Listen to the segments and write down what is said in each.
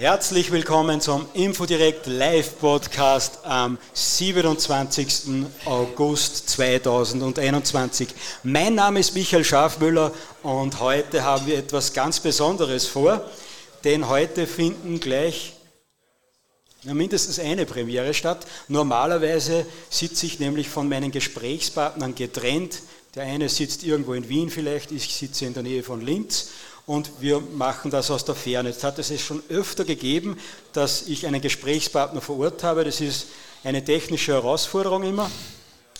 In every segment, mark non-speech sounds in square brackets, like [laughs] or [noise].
Herzlich willkommen zum Infodirect Live Podcast am 27. August 2021. Mein Name ist Michael Schafmüller und heute haben wir etwas ganz Besonderes vor, denn heute finden gleich mindestens eine Premiere statt. Normalerweise sitze ich nämlich von meinen Gesprächspartnern getrennt. Der eine sitzt irgendwo in Wien vielleicht, ich sitze in der Nähe von Linz und wir machen das aus der Ferne. Jetzt hat es schon öfter gegeben, dass ich einen Gesprächspartner vor Ort habe. Das ist eine technische Herausforderung immer.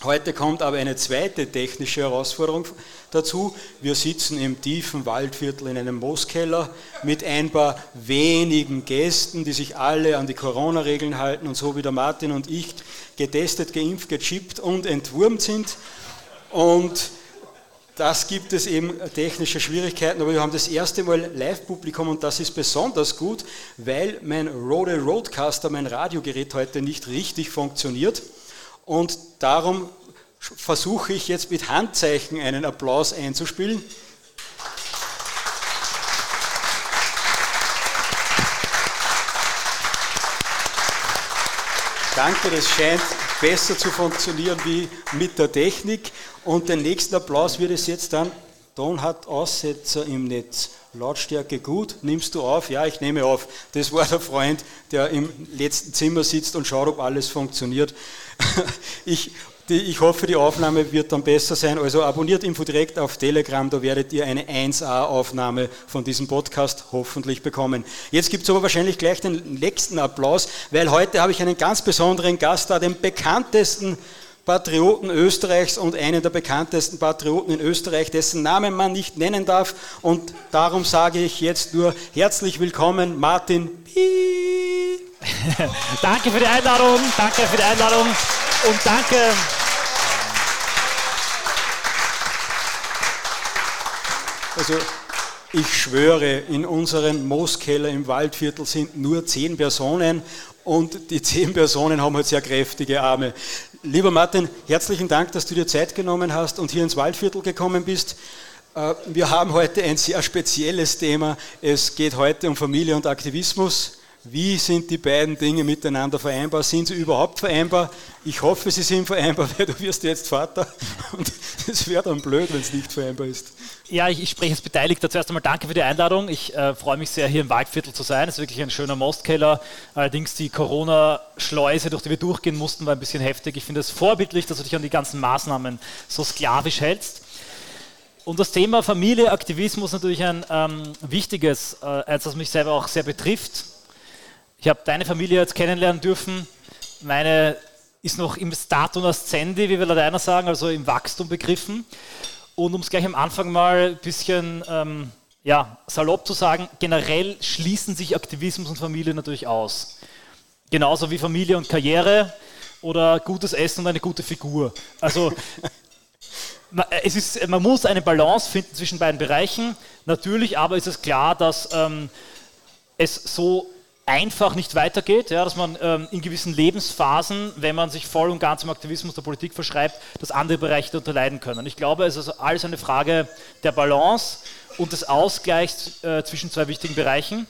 Heute kommt aber eine zweite technische Herausforderung dazu. Wir sitzen im tiefen Waldviertel in einem Mooskeller mit ein paar wenigen Gästen, die sich alle an die Corona-Regeln halten und so wie der Martin und ich getestet, geimpft, gechippt und entwurmt sind. Und das gibt es eben technische Schwierigkeiten, aber wir haben das erste Mal Live-Publikum und das ist besonders gut, weil mein Rode Roadcaster, mein Radiogerät heute nicht richtig funktioniert und darum versuche ich jetzt mit Handzeichen einen Applaus einzuspielen. Danke, das scheint besser zu funktionieren wie mit der Technik. Und den nächsten Applaus wird es jetzt dann, Ton hat Aussetzer im Netz. Lautstärke gut, nimmst du auf? Ja, ich nehme auf. Das war der Freund, der im letzten Zimmer sitzt und schaut, ob alles funktioniert. [laughs] Ich, die, ich hoffe, die Aufnahme wird dann besser sein. Also abonniert Info direkt auf Telegram, da werdet ihr eine 1A-Aufnahme von diesem Podcast hoffentlich bekommen. Jetzt gibt es aber wahrscheinlich gleich den nächsten Applaus, weil heute habe ich einen ganz besonderen Gast da, den bekanntesten Patrioten Österreichs und einen der bekanntesten Patrioten in Österreich, dessen Namen man nicht nennen darf. Und darum sage ich jetzt nur herzlich willkommen, Martin Piep. [laughs] danke für die Einladung, danke für die Einladung und danke. Also ich schwöre, in unserem Mooskeller im Waldviertel sind nur zehn Personen und die zehn Personen haben halt sehr kräftige Arme. Lieber Martin, herzlichen Dank, dass du dir Zeit genommen hast und hier ins Waldviertel gekommen bist. Äh, wir haben heute ein sehr spezielles Thema. Es geht heute um Familie und Aktivismus. Wie sind die beiden Dinge miteinander vereinbar? Sind sie überhaupt vereinbar? Ich hoffe, sie sind vereinbar, [laughs] weil du wirst jetzt Vater und es wäre dann blöd, wenn es nicht vereinbar ist. Ja, ich, ich spreche als Beteiligter. Zuerst einmal danke für die Einladung. Ich äh, freue mich sehr, hier im Waldviertel zu sein. Es ist wirklich ein schöner Mostkeller. Allerdings die Corona-Schleuse, durch die wir durchgehen mussten, war ein bisschen heftig. Ich finde es vorbildlich, dass du dich an die ganzen Maßnahmen so sklavisch hältst. Und das Thema Familie, Aktivismus natürlich ein ähm, wichtiges, äh, als das mich selber auch sehr betrifft. Ich habe deine Familie jetzt kennenlernen dürfen. Meine ist noch im Status ascendi, wie wir Lateiner sagen, also im Wachstum begriffen. Und um es gleich am Anfang mal ein bisschen ähm, ja, salopp zu sagen, generell schließen sich Aktivismus und Familie natürlich aus. Genauso wie Familie und Karriere oder gutes Essen und eine gute Figur. Also [laughs] es ist, man muss eine Balance finden zwischen beiden Bereichen. Natürlich aber ist es klar, dass ähm, es so einfach nicht weitergeht, ja, dass man ähm, in gewissen Lebensphasen, wenn man sich voll und ganz im Aktivismus der Politik verschreibt, dass andere Bereiche darunter leiden können. Ich glaube, es ist also alles eine Frage der Balance und des Ausgleichs äh, zwischen zwei wichtigen Bereichen.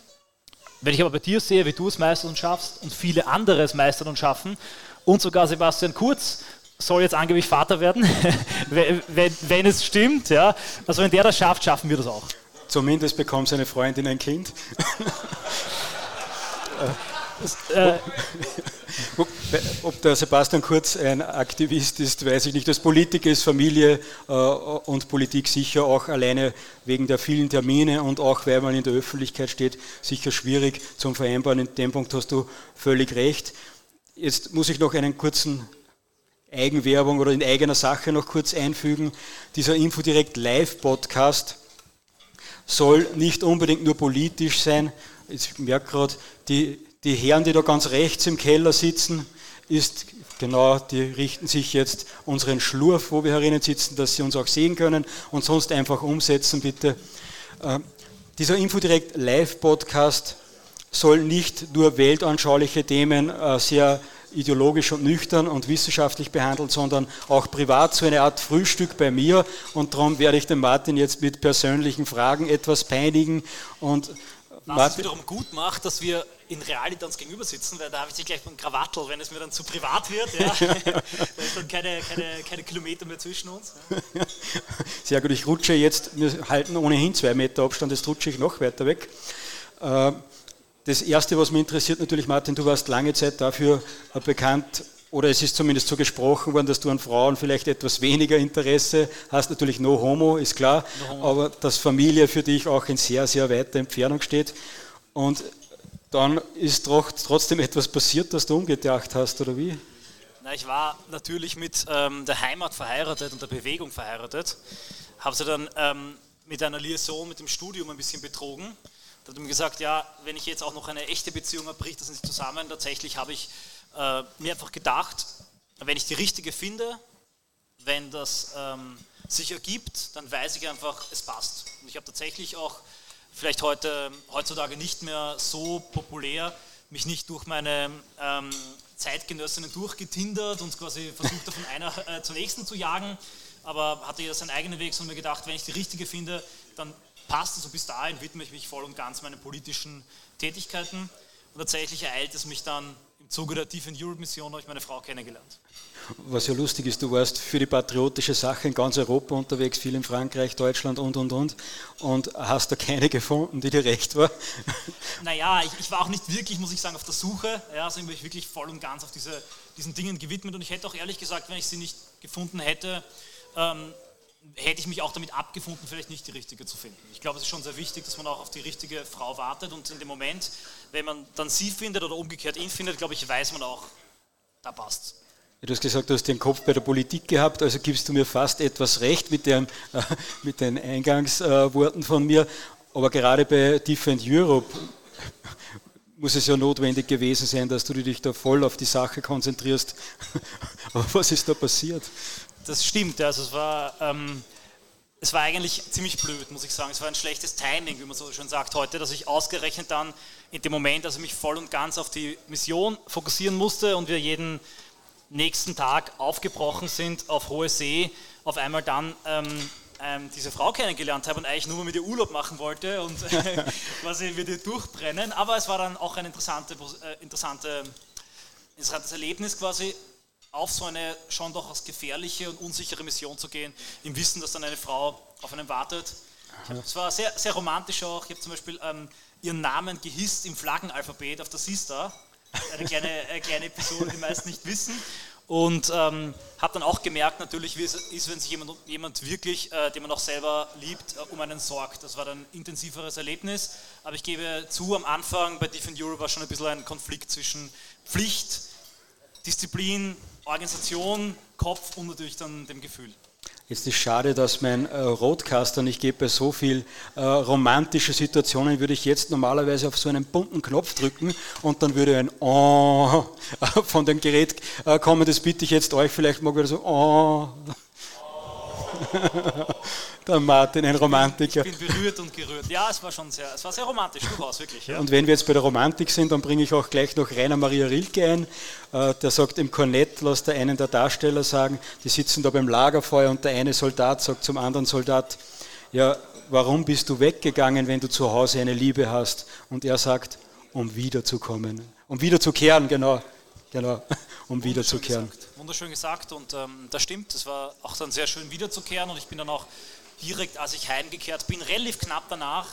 Wenn ich aber bei dir sehe, wie du es meisterst und schaffst und viele andere es meistern und schaffen und sogar Sebastian Kurz soll jetzt angeblich Vater werden, [laughs] wenn, wenn, wenn, es stimmt, ja, also wenn der das schafft, schaffen wir das auch. Zumindest bekommt seine Freundin ein Kind. [laughs] Äh, ob der Sebastian Kurz ein Aktivist ist, weiß ich nicht. Als Politiker ist Familie äh, und Politik sicher auch alleine wegen der vielen Termine und auch weil man in der Öffentlichkeit steht, sicher schwierig zum Vereinbaren. In dem Punkt hast du völlig recht. Jetzt muss ich noch einen kurzen Eigenwerbung oder in eigener Sache noch kurz einfügen. Dieser Infodirect Live Podcast soll nicht unbedingt nur politisch sein, ich merke gerade, die, die Herren, die da ganz rechts im Keller sitzen, ist genau, die richten sich jetzt unseren Schlurf, wo wir herinnen sitzen, dass sie uns auch sehen können und sonst einfach umsetzen, bitte. Äh, dieser Infodirect Live-Podcast soll nicht nur weltanschauliche Themen äh, sehr ideologisch und nüchtern und wissenschaftlich behandelt, sondern auch privat, so eine Art Frühstück bei mir. Und darum werde ich den Martin jetzt mit persönlichen Fragen etwas peinigen und Was Martin. es wiederum gut macht, dass wir in Realitanz gegenüber sitzen, weil da habe ich dich gleich beim Krawattel, wenn es mir dann zu privat wird. Ja. [laughs] da ist dann keine, keine, keine Kilometer mehr zwischen uns. Ja. [laughs] Sehr gut, ich rutsche jetzt, wir halten ohnehin zwei Meter Abstand, jetzt rutsche ich noch weiter weg. Äh, das Erste, was mich interessiert, natürlich, Martin, du warst lange Zeit dafür bekannt, oder es ist zumindest so gesprochen worden, dass du an Frauen vielleicht etwas weniger Interesse hast. Natürlich no homo, ist klar, no aber dass Familie für dich auch in sehr, sehr weiter Entfernung steht. Und dann ist trotzdem etwas passiert, dass du umgedacht hast, oder wie? Na, ich war natürlich mit ähm, der Heimat verheiratet und der Bewegung verheiratet. Habe sie dann ähm, mit einer Liaison mit dem Studium ein bisschen betrogen. Da hat mir gesagt, ja, wenn ich jetzt auch noch eine echte Beziehung habe, bricht das nicht zusammen. Tatsächlich habe ich äh, mir einfach gedacht, wenn ich die richtige finde, wenn das ähm, sich ergibt, dann weiß ich einfach, es passt. Und ich habe tatsächlich auch, vielleicht heute, heutzutage nicht mehr so populär, mich nicht durch meine ähm, Zeitgenössinnen durchgetindert und quasi versucht, von einer äh, zur nächsten zu jagen, aber hatte ja seinen eigenen Weg und mir gedacht, wenn ich die richtige finde, dann passt es und bis dahin widme ich mich voll und ganz meinen politischen Tätigkeiten. Und tatsächlich ereilt es mich dann Zuge der Deep Europe Mission habe ich meine Frau kennengelernt. Was ja lustig ist, du warst für die patriotische Sache in ganz Europa unterwegs, viel in Frankreich, Deutschland und und und und hast da keine gefunden, die dir recht war? [laughs] Naja, ich, ich war auch nicht wirklich, muss ich sagen, auf der Suche. Ja, also ich wirklich voll und ganz auf diese, diesen Dingen gewidmet und ich hätte auch ehrlich gesagt, wenn ich sie nicht gefunden hätte, ähm, hätte ich mich auch damit abgefunden, vielleicht nicht die richtige zu finden. Ich glaube, es ist schon sehr wichtig, dass man auch auf die richtige Frau wartet und in dem Moment, wenn man dann sie findet oder umgekehrt ihn findet, glaube ich, weiß man auch, da passt Du hast gesagt, du hast den Kopf bei der Politik gehabt, also gibst du mir fast etwas recht mit, dem, [laughs] mit den Eingangsworten von mir. Aber gerade bei Defend Europe muss es ja notwendig gewesen sein, dass du dich da voll auf die Sache konzentrierst. [laughs] Aber was ist da passiert? Das stimmt. Also es war, ähm, es war eigentlich ziemlich blöd, muss ich sagen. Es war ein schlechtes Timing, wie man so schön sagt heute, dass ich ausgerechnet dann in dem Moment, also mich voll und ganz auf die Mission fokussieren musste und wir jeden nächsten Tag aufgebrochen sind auf hohe See, auf einmal dann ähm, ähm, diese Frau kennengelernt habe und eigentlich nur mit ihr Urlaub machen wollte und [laughs] quasi wir durchbrennen. Aber es war dann auch ein interessante, äh, interessante, interessantes Erlebnis quasi auf so eine schon doch als gefährliche und unsichere Mission zu gehen, im Wissen, dass dann eine Frau auf einen wartet. Es war sehr, sehr romantisch auch. Ich habe zum Beispiel ähm, ihren Namen gehisst im Flaggenalphabet auf der Sister. Eine kleine, [laughs] eine kleine Episode, die meisten nicht wissen. Und ähm, habe dann auch gemerkt, natürlich, wie es ist, wenn sich jemand, jemand wirklich, äh, den man auch selber liebt, äh, um einen sorgt. Das war dann ein intensiveres Erlebnis. Aber ich gebe zu, am Anfang bei Defend Europe war schon ein bisschen ein Konflikt zwischen Pflicht, Disziplin, Organisation, Kopf und natürlich dann dem Gefühl. Jetzt ist schade, dass mein äh, Roadcaster nicht geht. Bei so viel äh, romantischen Situationen würde ich jetzt normalerweise auf so einen bunten Knopf drücken und dann würde ein Oh [laughs] von dem Gerät äh, kommen. Das bitte ich jetzt euch vielleicht mal wieder so Oh. [laughs] der Martin, ein Romantiker. Ich bin berührt und gerührt. Ja, es war schon sehr, es war sehr romantisch, durchaus, wirklich. Ja. Und wenn wir jetzt bei der Romantik sind, dann bringe ich auch gleich noch Rainer Maria Rilke ein. Äh, der sagt im Kornett, lässt der einen der Darsteller sagen, die sitzen da beim Lagerfeuer und der eine Soldat sagt zum anderen Soldat, ja, warum bist du weggegangen, wenn du zu Hause eine Liebe hast? Und er sagt, um wiederzukommen, um wiederzukehren, genau. Genau, um wiederzukehren. Gesagt. Wunderschön gesagt und ähm, das stimmt. Es war auch dann sehr schön wiederzukehren und ich bin dann auch direkt, als ich heimgekehrt bin, relativ knapp danach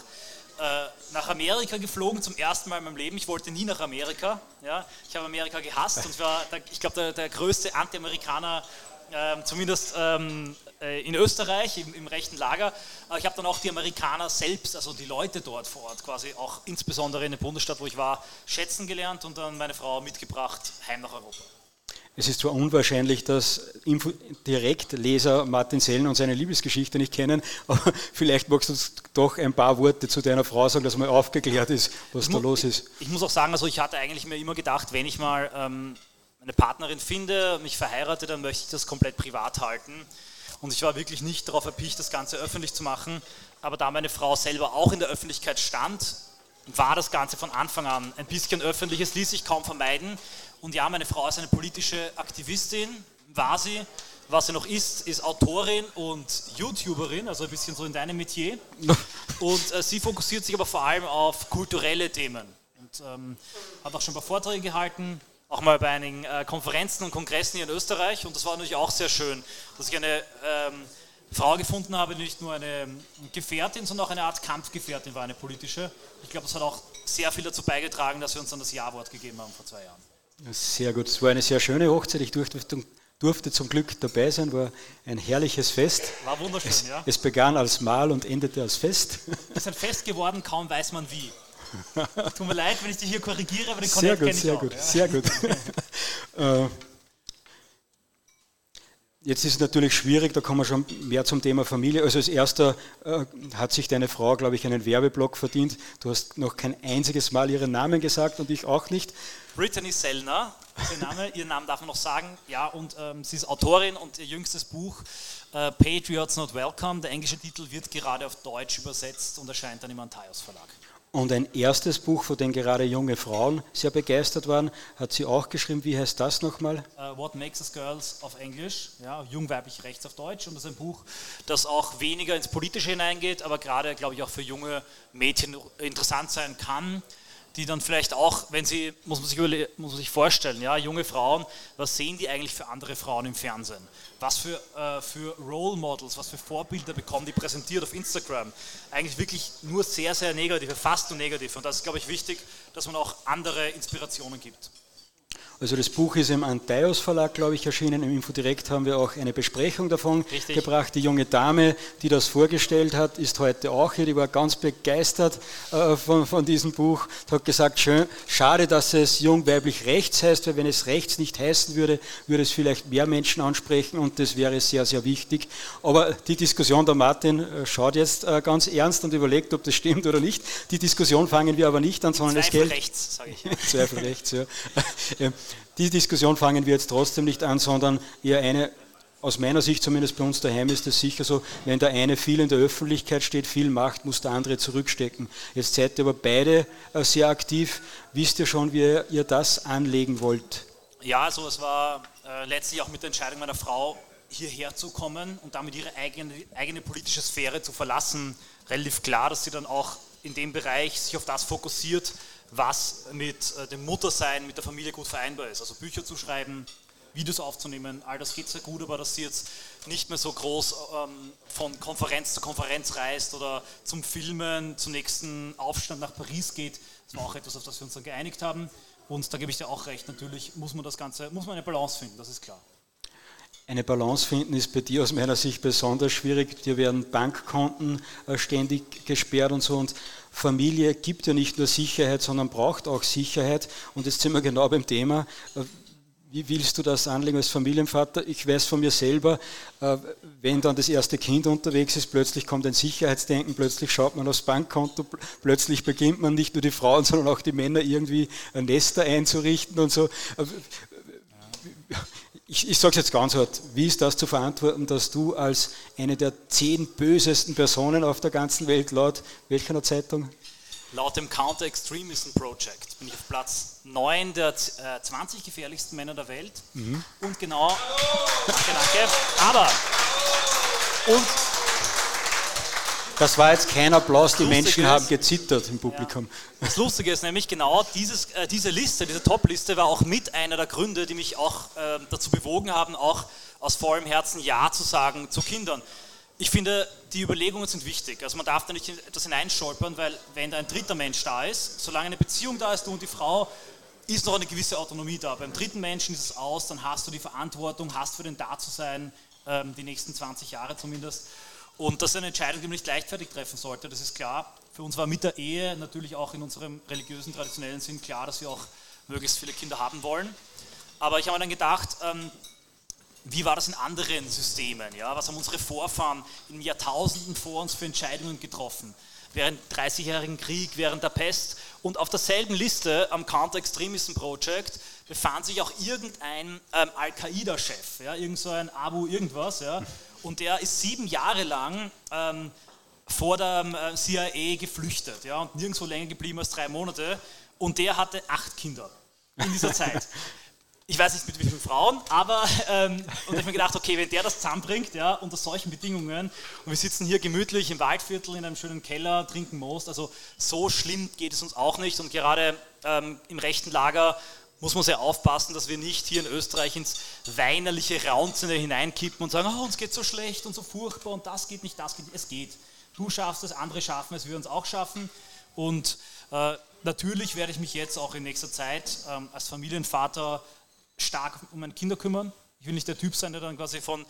äh, nach Amerika geflogen, zum ersten Mal in meinem Leben. Ich wollte nie nach Amerika. Ja? Ich habe Amerika gehasst und war, ich glaube, der, der, größte Anti-Amerikaner, äh, zumindest ähm, äh, in Österreich, im, im, rechten Lager. Aber ich habe dann auch die Amerikaner selbst, also die Leute dort vor Ort, quasi auch insbesondere in der Bundesstadt, wo ich war, schätzen gelernt und dann meine Frau mitgebracht heim nach Europa. Es ist zwar unwahrscheinlich, dass Direktleser Martin Sellen und seine Liebesgeschichte nicht kennen, [laughs] aber vielleicht magst du doch ein paar Worte zu deiner Frau sagen, dass mal aufgeklärt ist, was ich da los ist. Ich, ich, muss auch sagen, also ich hatte eigentlich mir immer gedacht, wenn ich mal ähm, eine Partnerin finde, mich verheirate, dann möchte ich das komplett privat halten. Und ich war wirklich nicht darauf erpicht, das Ganze öffentlich zu machen. Aber da meine Frau selber auch in der Öffentlichkeit stand, war das Ganze von Anfang an ein bisschen öffentlich. Es ließ sich kaum vermeiden. Und ja, meine Frau ist eine politische Aktivistin, war sie. Was sie noch ist, ist Autorin und YouTuberin, also ein bisschen so in deinem Metier. [laughs] Und äh, sie fokussiert sich aber vor allem auf kulturelle Themen und ähm, hat auch schon ein paar Vorträge gehalten, auch mal bei einigen äh, Konferenzen und Kongressen hier in Österreich. Und das war natürlich auch sehr schön, dass ich eine ähm, Frau gefunden habe, die nicht nur eine Gefährtin, sondern auch eine Art Kampfgefährtin war, eine politische. Ich glaube, das hat auch sehr viel dazu beigetragen, dass wir uns dann das Ja-Wort gegeben haben vor zwei Jahren. Sehr gut. Es war eine sehr schöne Hochzeit. Ich durfte, durfte zum Glück dabei sein. War ein herrliches Fest. War wunderschön, es, ja. Es begann als Mahl und endete als Fest. Es ist ein Fest geworden, kaum weiß man wie. Tut mir leid, wenn ich dich hier korrigiere, aber den Sehr Connect gut, sehr gut, sehr [laughs] gut. Äh, Jetzt ist es natürlich schwierig, da kommen wir schon mehr zum Thema Familie. Also als erster äh, hat sich deine Frau, glaube ich, einen Werbeblock verdient. Du hast noch kein einziges Mal ihren Namen gesagt und ich auch nicht. Brittany Sellner, ihr Name, ihren Namen darf man noch sagen. Ja, und ähm, sie ist Autorin und ihr jüngstes Buch äh, Patriots Not Welcome, der englische Titel, wird gerade auf Deutsch übersetzt und erscheint dann im Antaios Verlag. Und ein erstes Buch, von dem gerade junge Frauen sehr begeistert waren, hat sie auch geschrieben. Wie heißt das nochmal? Uh, What Makes Us Girls auf Englisch, ja, jung, weiblich, rechts auf Deutsch. Und das ist ein Buch, das auch weniger ins Politische hineingeht, aber gerade, glaube ich, auch für junge Mädchen interessant sein kann, die dann vielleicht auch, wenn sie, muss man sich, muss man sich vorstellen, ja, junge Frauen, was sehen die eigentlich für andere Frauen im Fernsehen? Was für, äh, für Role Models, was für Vorbilder bekommen die präsentiert auf Instagram? Eigentlich wirklich nur sehr, sehr negative, fast nur negative. Und das ist, glaube ich, wichtig, dass man auch andere Inspirationen gibt. Also das Buch ist im Antaios Verlag, glaube ich, erschienen. Im Infodirekt haben wir auch eine Besprechung davon Richtig. gebracht. Die junge Dame, die das vorgestellt hat, ist heute auch hier. Die war ganz begeistert äh, von, von diesem Buch. Hat gesagt, schön, schade, dass es jung weiblich rechts heißt, weil wenn es rechts nicht heißen würde, würde es vielleicht mehr Menschen ansprechen und das wäre sehr, sehr wichtig. Aber die Diskussion, der Martin äh, schaut jetzt äh, ganz ernst und überlegt, ob das stimmt oder nicht. Die Diskussion fangen wir aber nicht an, sondern es Zweifel geht... rechts, sage ich. [laughs] Zweifel rechts, ja. [laughs] Die Diskussion fangen wir jetzt trotzdem nicht an, sondern eher eine, aus meiner Sicht zumindest bei uns daheim ist es sicher so, wenn der eine viel in der Öffentlichkeit steht, viel macht, muss der andere zurückstecken. Jetzt seid ihr aber beide äh, sehr aktiv. Wisst ihr schon, wie ihr das anlegen wollt? Ja, also es war äh, letztlich auch mit der Entscheidung meiner Frau, hierher zu kommen und damit ihre eigene, eigene politische Sphäre zu verlassen, relativ klar, dass sie dann auch in dem Bereich sich auf das fokussiert, was mit äh, dem Muttersein, mit der Familie gut vereinbar ist. Also Bücher zu schreiben, Videos aufzunehmen, all das geht sehr gut, aber dass sie jetzt nicht mehr so groß ähm, von Konferenz zu Konferenz reist oder zum Filmen, zum nächsten Aufstand nach Paris geht, das war auch etwas, auf das wir uns dann geeinigt haben. Und da gebe ich dir auch recht, natürlich muss man das Ganze, muss man eine Balance finden, das ist klar. Eine Balance finden ist bei dir aus meiner Sicht besonders schwierig. Dir werden Bankkonten äh, ständig gesperrt und so. Und Familie gibt ja nicht nur Sicherheit, sondern braucht auch Sicherheit. Und jetzt sind wir genau beim Thema. Äh, Wie willst du das anlegen als Familienvater? Ich weiß von mir selber, äh, wenn dann das erste Kind unterwegs ist, plötzlich kommt ein Sicherheitsdenken, plötzlich schaut man aufs Bankkonto, pl- plötzlich beginnt man nicht nur die Frauen, [laughs] sondern auch die Männer irgendwie Nester einzurichten und so. Äh, Ich, ich sage es jetzt ganz hart, wie ist das zu verantworten, dass du als eine der zehn bösesten Personen auf der ganzen Welt laut welcher Zeitung? Laut dem Counter Extremism Project bin ich auf Platz 9 der äh, 20 gefährlichsten Männer der Welt. Und genau. Danke, danke. Aber. Und Das war jetzt kein Applaus, die Lustig Menschen ist- haben gezittert im Publikum. das Lustige ist nämlich genau, dieses, äh, diese Liste, diese Top-Liste war auch mit einer der Gründe, die mich auch äh, dazu bewogen haben, auch aus vollem Herzen Ja zu sagen zu Kindern. Ich finde, die Überlegungen sind wichtig. Also man darf da nicht in etwas hineinstolpern, weil wenn da ein dritter Mensch da ist, solange eine Beziehung da ist, du und die Frau, ist noch eine gewisse Autonomie da. Beim dritten Menschen ist es aus, dann hast du die Verantwortung, hast für den da zu sein, ähm, die nächsten 20 Jahre zumindest. Und das ist eine Entscheidung, man nicht leichtfertig treffen sollte, das ist klar. Für uns war mit der Ehe natürlich auch in unserem religiösen, traditionellen Sinn klar, dass wir auch möglichst viele Kinder haben wollen. Aber ich habe mir dann gedacht, ähm, wie war das in anderen Systemen? Ja? Was haben unsere Vorfahren in Jahrtausenden vor uns für Entscheidungen getroffen? Während des 30-jährigen Krieg, während der Pest. Und auf derselben Liste am Counter-Extremism Project befand sich auch irgendein ähm, Al-Qaida-Chef, ja? irgend so Abu irgendwas. Ja? Und der ist sieben Jahre lang ähm, vor der äh, CIA geflüchtet ja? und nirgendwo länger geblieben als drei Monate. Und der hatte acht Kinder in dieser [laughs] Zeit. ich weiß nicht mit wie vielen Frauen, aber ähm, und ich habe mir gedacht, okay, wenn der das zusammenbringt, ja, unter solchen Bedingungen und wir sitzen hier gemütlich im Waldviertel in einem schönen Keller, trinken Most, also so schlimm geht es uns auch nicht und gerade ähm, im rechten Lager muss man sehr aufpassen, dass wir nicht hier in Österreich ins weinerliche Raunzene hineinkippen und sagen, oh, uns geht so schlecht und so furchtbar und das geht nicht, das geht nicht. Es geht. Du schaffst es, andere schaffen es, wir uns auch schaffen und äh, natürlich werde ich mich jetzt auch in nächster Zeit ähm, als Familienvater stark um meine Kinder kümmern. Ich will nicht der Typ sein, der dann quasi von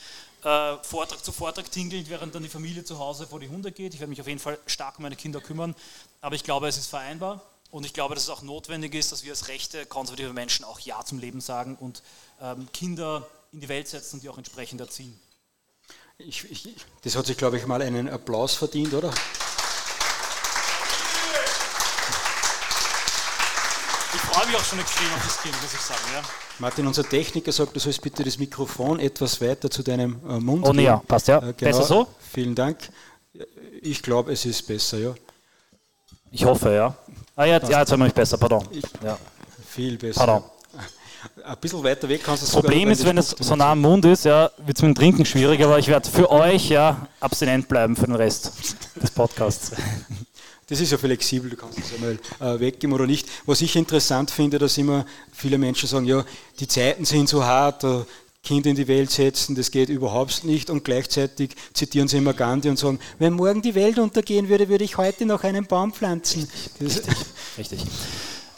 äh, Vortrag zu Vortrag tingelt, während dann die Familie zu Hause vor die Hunde geht. Ich werde mich auf jeden Fall stark um meine Kinder kümmern. Aber ich glaube, es ist vereinbar. Und ich glaube, dass es auch notwendig ist, dass wir als rechte, konservative Menschen auch Ja zum Leben sagen und ähm, Kinder in die Welt setzen und die auch entsprechend erziehen. Ich, ich, das hat sich, glaube ich, mal einen Applaus verdient, oder? Ich freue mich auch schon extrem auf das Kind, muss ich sagen. Ja. Martin, unser Techniker sagt, du sollst bitte das Mikrofon etwas weiter zu deinem äh, Mund Oh, nee, ja, passt ja. Äh, genau. Besser so? Vielen Dank. Ich glaube, es ist besser, ja. Ich hoffe, ja. Ah, ja, ja jetzt haben wir mich besser, pardon. Ich, ja. Viel besser. Pardon. [laughs] Ein bisschen weiter weg kannst du es Das Problem ist, wenn es so nah am Mund ist, ja, wird es mit dem Trinken schwierig, aber ich werde für euch ja abstinent bleiben für den Rest des Podcasts. [laughs] Das ist ja flexibel, du kannst es einmal äh, weggeben oder nicht. Was ich interessant finde, dass immer viele Menschen sagen, ja, die Zeiten sind so hart, äh, Kind in die Welt setzen, das geht überhaupt nicht und gleichzeitig zitieren sie immer Gandhi und sagen, wenn morgen die Welt untergehen würde, würde ich heute noch einen Baum pflanzen. Richtig, richtig.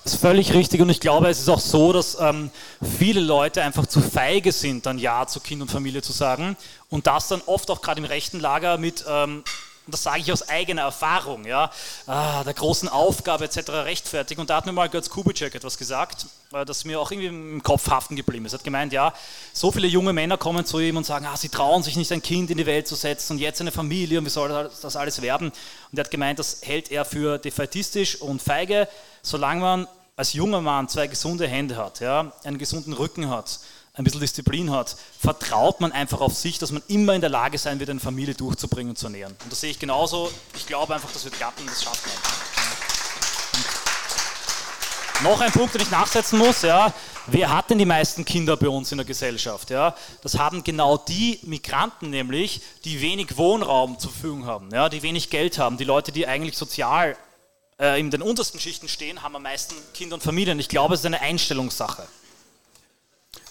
Das ist völlig richtig und ich glaube, es ist auch so, dass ähm, viele Leute einfach zu feige sind, dann Ja zu Kind und Familie zu sagen und das dann oft auch gerade im rechten Lager mit ähm, und das sage ich aus eigener Erfahrung, ja, ah, der großen Aufgabe etc. rechtfertigen. Und da hat mir mal Götz Kubitschek etwas gesagt, äh, das mir auch irgendwie im Kopf haften geblieben ist. Er hat gemeint, ja, so viele junge Männer kommen zu ihm und sagen, ah, sie trauen sich nicht, ein Kind in die Welt zu setzen und jetzt eine Familie und wie soll das alles werden? Und er hat gemeint, das hält er für defaitistisch und feige, solange man als junger Mann zwei gesunde Hände hat, ja, einen gesunden Rücken hat ein bisschen Disziplin hat, vertraut man einfach auf sich, dass man immer in der Lage sein wird, eine Familie durchzubringen und zu ernähren. Und das sehe ich genauso. Ich glaube einfach, das wird klappen, das schafft man. Noch ein Punkt, den ich nachsetzen muss, ja. Wer hat denn die meisten Kinder bei uns in der Gesellschaft? Ja? Das haben genau die Migranten nämlich, die wenig Wohnraum zur Verfügung haben, ja? die wenig Geld haben, die Leute, die eigentlich sozial äh, in den untersten Schichten stehen, haben am meisten Kinder und Familien. Ich glaube, es ist eine Einstellungssache.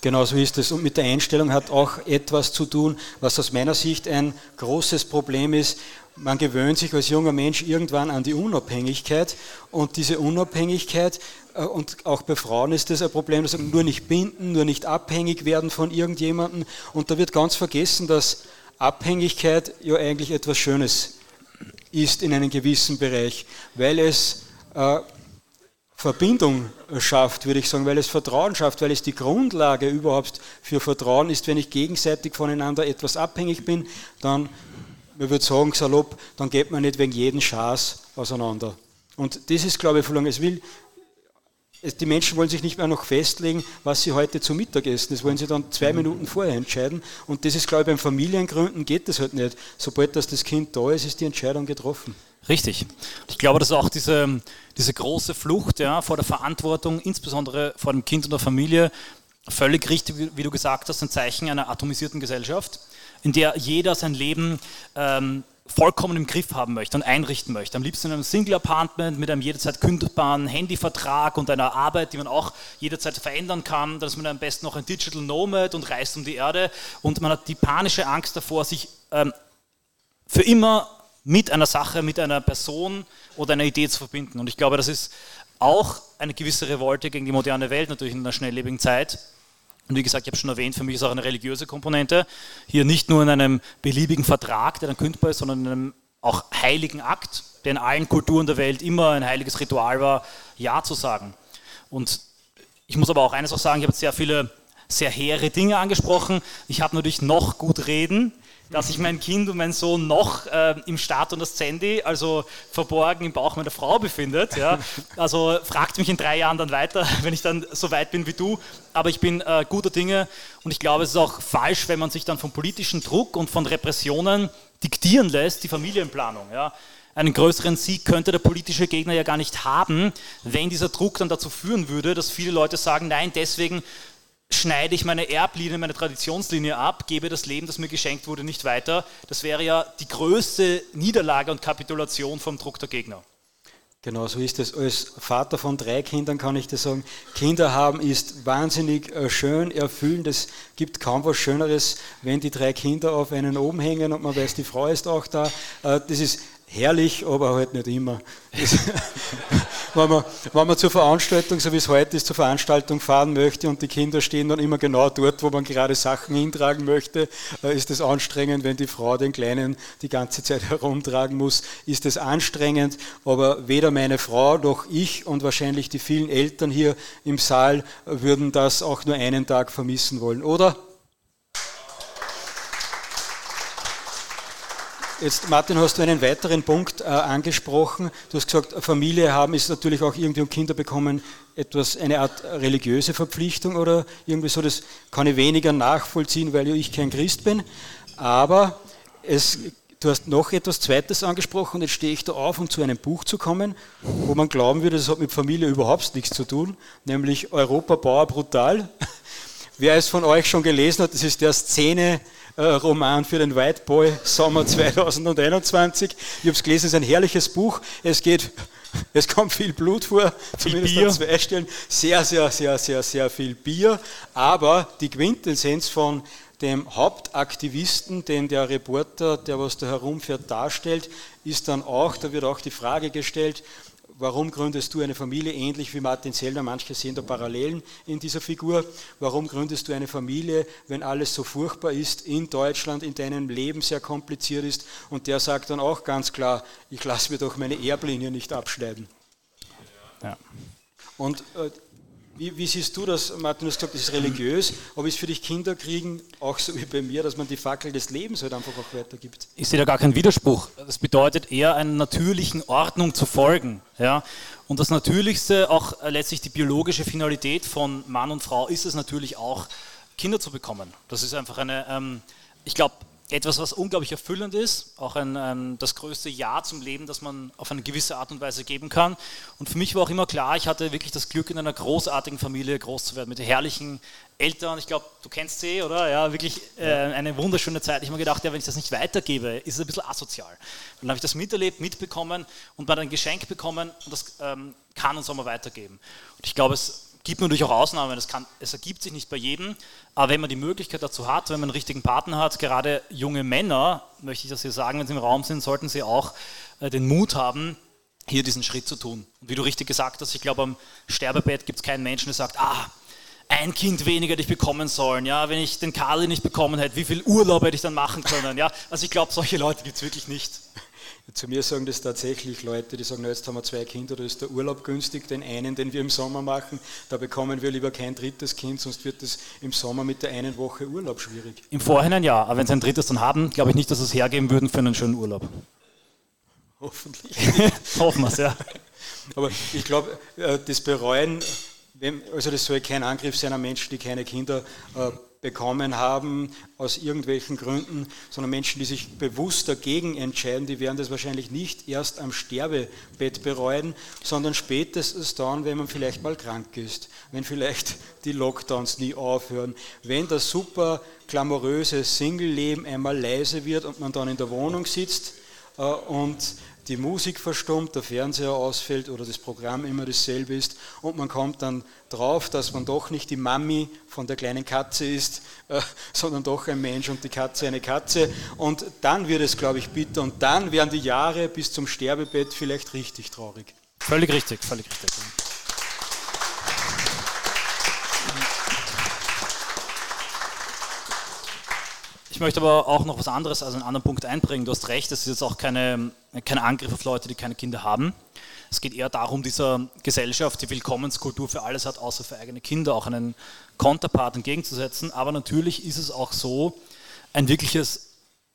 Genau so ist es. Und mit der Einstellung hat auch etwas zu tun, was aus meiner Sicht ein großes Problem ist. Man gewöhnt sich als junger Mensch irgendwann an die Unabhängigkeit und diese Unabhängigkeit, äh, und auch bei Frauen ist das ein Problem, dass nur nicht binden, nur nicht abhängig werden von irgendjemandem. Und da wird ganz vergessen, dass Abhängigkeit ja eigentlich etwas Schönes ist in einem gewissen Bereich, weil es äh, Verbindung schafft, würde ich sagen, weil es Vertrauen schafft, weil es die Grundlage überhaupt für Vertrauen ist. Wenn ich gegenseitig voneinander etwas abhängig bin, dann, man würde sagen, salopp, dann geht man nicht wegen jeden Schaß auseinander. Und das ist, glaube ich, verlangen. Es will, die Menschen wollen sich nicht mehr noch festlegen, was sie heute zu Mittag essen. Das wollen sie dann zwei Minuten vorher entscheiden. Und das ist, glaube ich, beim Familiengründen geht das halt nicht. Sobald das, das Kind da ist, ist die Entscheidung getroffen. Richtig. Ich glaube, dass auch diese, diese große Flucht ja, vor der Verantwortung, insbesondere vor dem Kind und der Familie, völlig richtig, wie du gesagt hast, ein Zeichen einer atomisierten Gesellschaft, in der jeder sein Leben ähm, vollkommen im Griff haben möchte und einrichten möchte. Am liebsten in einem Single-Apartment mit einem jederzeit kündbaren Handyvertrag und einer Arbeit, die man auch jederzeit verändern kann. Dann ist man am besten noch ein Digital Nomad und reist um die Erde und man hat die panische Angst davor, sich ähm, für immer mit einer Sache, mit einer Person oder einer Idee zu verbinden. Und ich glaube, das ist auch eine gewisse Revolte gegen die moderne Welt, natürlich in einer schnelllebigen Zeit. Und wie gesagt, ich habe schon erwähnt, für mich ist auch eine religiöse Komponente. Hier nicht nur in einem beliebigen Vertrag, der dann kündbar ist, sondern in einem auch heiligen Akt, der in allen Kulturen der Welt immer ein heiliges Ritual war, Ja zu sagen. Und ich muss aber auch eines auch sagen, ich habe sehr viele sehr hehre Dinge angesprochen. Ich habe natürlich noch gut reden dass sich mein Kind und mein Sohn noch äh, im Start und das Sandy, also verborgen im Bauch meiner Frau befindet. Ja. Also fragt mich in drei Jahren dann weiter, [laughs] wenn ich dann so weit bin wie du. Aber ich bin äh, guter Dinge und ich glaube, es ist auch falsch, wenn man sich dann vom politischen Druck und von Repressionen diktieren lässt, die Familienplanung. Ja. Einen größeren Sieg könnte der politische Gegner ja gar nicht haben, wenn dieser Druck dann dazu führen würde, dass viele Leute sagen, nein, deswegen schneide ich meine Erblinie, meine Traditionslinie ab, gebe das Leben, das mir geschenkt wurde, nicht weiter. Das wäre ja die größte Niederlage und Kapitulation vom Druck der Gegner. Genau, so ist es. Als Vater von drei Kindern kann ich dir sagen, Kinder haben ist wahnsinnig äh, schön, erfüllend. Es gibt kaum was Schöneres, wenn die drei Kinder auf einen oben hängen und man weiß, die Frau ist auch da. Äh, das ist herrlich, aber halt nicht immer. [laughs] wenn, man, wenn man zur Veranstaltung, so wie es heute ist, zur Veranstaltung fahren möchte und die Kinder stehen dann immer genau dort, wo man gerade Sachen hintragen möchte, äh, ist es anstrengend, wenn die Frau den Kleinen die ganze Zeit [laughs] herumtragen muss, ist es anstrengend, aber weder meine Frau noch ich und wahrscheinlich die vielen Eltern hier im Saal würden das auch nur einen Tag vermissen wollen, oder? Jetzt, Martin, hast du einen weiteren Punkt äh, angesprochen. Du hast gesagt, Familie haben ist natürlich auch irgendwie um Kinder bekommen etwas, eine Art religiöse Verpflichtung oder irgendwie so. Das kann ich weniger nachvollziehen, weil ich kein Christ bin. Aber es, du hast noch etwas Zweites angesprochen. Jetzt stehe ich da auf, um zu einem Buch zu kommen, wo man glauben würde, das hat mit Familie überhaupt nichts zu tun, nämlich Europa Bauer brutal. [laughs] Wer es von euch schon gelesen hat, das ist der Szene Roman für den White Boy Sommer 2021. Ich habe es gelesen, es ist ein herrliches Buch. Es geht, es kommt viel Blut vor, zumindest Bier. an zwei Stellen. Sehr, sehr, sehr, sehr, sehr viel Bier. Aber die Quintessenz von dem Hauptaktivisten, den der Reporter, der was da herumfährt, darstellt, ist dann auch, da wird auch die Frage gestellt, Warum gründest du eine Familie, ähnlich wie Martin Sellner? Manche sehen da Parallelen in dieser Figur. Warum gründest du eine Familie, wenn alles so furchtbar ist in Deutschland, in deinem Leben sehr kompliziert ist? Und der sagt dann auch ganz klar, ich lasse mir doch meine Erblinie nicht abschneiden. Ja. Und äh, wie, wie, siehst du das, Martin? Du hast gesagt, das ist religiös, aber ist für dich Kinderkriegen auch so wie bei mir, dass man die Fackel des Lebens halt einfach auch weitergibt? Ich sehe da gar keinen Widerspruch. Das bedeutet eher einer natürlichen Ordnung zu folgen. Ja? Und das Natürlichste, auch äh, letztlich die biologische Finalität von Mann und Frau, ist es natürlich auch, Kinder zu bekommen. Das ist einfach eine, ähm, ich glaube, etwas, was unglaublich erfüllend ist, auch ein, ein, das größte Ja zum Leben, das man auf eine gewisse Art und Weise geben kann. Und für mich war auch immer klar, ich hatte wirklich das Glück, in einer großartigen Familie groß zu werden, mit herrlichen Eltern. Ich glaube, du kennst sie, oder? Ja, wirklich äh, eine wunderschöne Zeit. Ich habe mir gedacht, ja, wenn ich das nicht weitergebe, ist es ein bisschen asozial. Dann habe ich das miterlebt, mitbekommen und mal ein Geschenk bekommen und das ähm, kann uns auch mal weitergeben. Und ich glaube, es gibt natürlich auch Ausnahmen, es, kann, es ergibt sich nicht bei jedem, aber wenn man die Möglichkeit dazu hat, wenn man einen richtigen Partner hat, gerade junge Männer, möchte ich das hier sagen, wenn sie im Raum sind, sollten sie auch äh, den Mut haben, hier diesen Schritt zu tun. Und wie du richtig gesagt hast, ich glaube, am Sterbebett gibt es keinen Menschen, der sagt, ah, ein Kind weniger hätte ich bekommen sollen, ja, wenn ich den Kali nicht bekommen hätte, wie viel Urlaub hätte ich dann machen können, ja. Also ich glaube, solche Leute gibt es wirklich nicht. Zu mir sagen das tatsächlich Leute, die sagen, na, jetzt haben wir zwei Kinder, da ist der Urlaub günstig, den einen, den wir im Sommer machen, da bekommen wir lieber kein drittes Kind, sonst wird es im Sommer mit der einen Woche Urlaub schwierig. Im Vorhinein ja, aber wenn sie ein drittes dann haben, glaube ich nicht, dass sie es hergeben würden für einen schönen Urlaub. Hoffentlich. [laughs] Hoffen wir es, ja. Aber ich glaube, äh, das Bereuen, also das soll kein Angriff sein an Menschen, die keine Kinder äh, bekommen haben aus irgendwelchen Gründen, sondern Menschen, die sich bewusst dagegen entscheiden, die werden das wahrscheinlich nicht erst am Sterbebett bereuen, sondern spätestens dann, wenn man vielleicht mal krank ist, wenn vielleicht die Lockdowns nie aufhören, wenn das super glamouröse Single-Leben einmal leise wird und man dann in der Wohnung sitzt äh, und die Musik verstummt, der Fernseher ausfällt oder das Programm immer dasselbe ist und man kommt dann drauf, dass man doch nicht die Mami von der kleinen Katze ist, [laughs] äh, sondern doch ein Mensch und die Katze eine Katze. Und dann wird es, glaube ich, bitter und dann werden die Jahre bis zum Sterbebett vielleicht richtig traurig. Völlig richtig, völlig richtig. Ich möchte aber auch noch was anderes, also einen anderen Punkt einbringen. Du hast recht, das ist jetzt auch keine, kein Angriff auf Leute, die keine Kinder haben. Es geht eher darum, dieser Gesellschaft, die Willkommenskultur für alles hat, außer für eigene Kinder, auch einen Konterpart entgegenzusetzen. Aber natürlich ist es auch so, ein wirkliches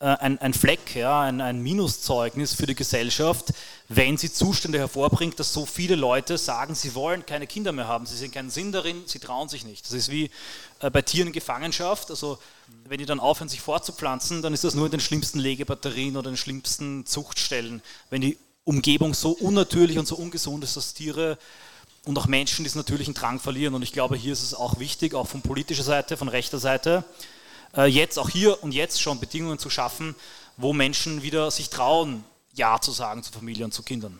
ein, ein, Fleck, ja, ein, ein, Minuszeugnis für die Gesellschaft, wenn sie Zustände hervorbringt, dass so viele Leute sagen, sie wollen keine Kinder mehr haben, sie sehen keinen Sinn darin, sie trauen sich nicht. Das ist wie äh, bei Tieren Gefangenschaft. Also wenn die dann aufhören, sich fortzupflanzen, dann ist das nur in den schlimmsten Legebatterien oder den schlimmsten Zuchtstellen. Wenn die Umgebung so unnatürlich und so ungesund ist, dass Tiere und auch Menschen, die diesen natürlichen Drang verlieren. Und ich glaube, hier ist es auch wichtig, auch von politischer Seite, von rechter Seite, äh, jetzt auch hier und jetzt schon Bedingungen zu schaffen, wo Menschen wieder sich trauen, Ja zu sagen zu Familie und zu Kindern.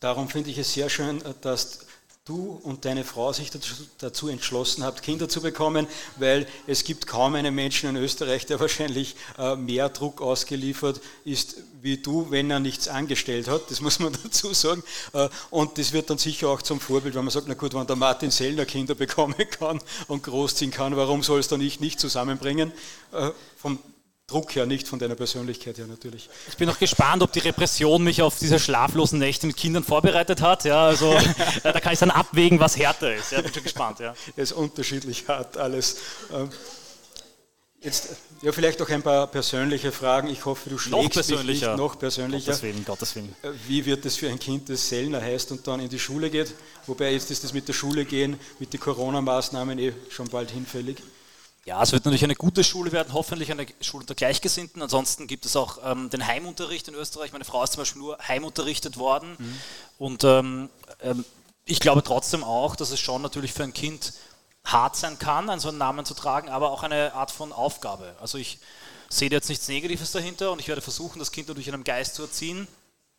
Darum finde ich es sehr schön, dass du und deine Frau sich dazu entschlossen habt, Kinder zu bekommen, weil es gibt kaum einen Menschen in Österreich, der [laughs] wahrscheinlich äh, mehr Druck ausgeliefert ist wie du, wenn er nichts angestellt hat, das muss man [laughs] dazu sagen. Äh, und das wird dann sicher auch zum Vorbild, wenn man sagt, na gut, wenn der Martin Sellner Kinder [laughs] bekommen kann und großziehen kann, warum soll es dann ich nicht zusammenbringen? Äh, vom Druck her, nicht von deiner Persönlichkeit her natürlich. Ich bin auch gespannt, ob die Repression mich auf diese schlaflosen Nächte mit Kindern vorbereitet hat. Ja, also [laughs] da kann ich dann abwägen, was härter ist. Ja, bin schon gespannt. Ja. [laughs] Es ist unterschiedlich hart alles. Ähm, jetzt, ja, vielleicht auch ein paar persönliche Fragen. Ich hoffe, du schlägst noch persönlicher. Mich noch persönlicher. Gottes Willen, Gottes Willen. Äh, wie wird es für ein Kind, das Sellner heißt und dann in die Schule geht? Wobei jetzt ist das mit der Schule gehen, mit den Corona-Maßnahmen eh schon bald hinfällig. Ja, es wird natürlich eine gute Schule werden, hoffentlich eine Schule der Gleichgesinnten. Ansonsten gibt es auch ähm, den Heimunterricht in Österreich. Meine Frau ist zum Beispiel nur heimunterrichtet worden. Mhm. Und ähm, ähm, ich glaube trotzdem auch, dass es schon natürlich für ein Kind hart sein kann, einen so einen Namen zu tragen, aber auch eine Art von Aufgabe. Also ich sehe jetzt nichts Negatives dahinter und ich werde versuchen, das Kind natürlich in einem Geist zu erziehen,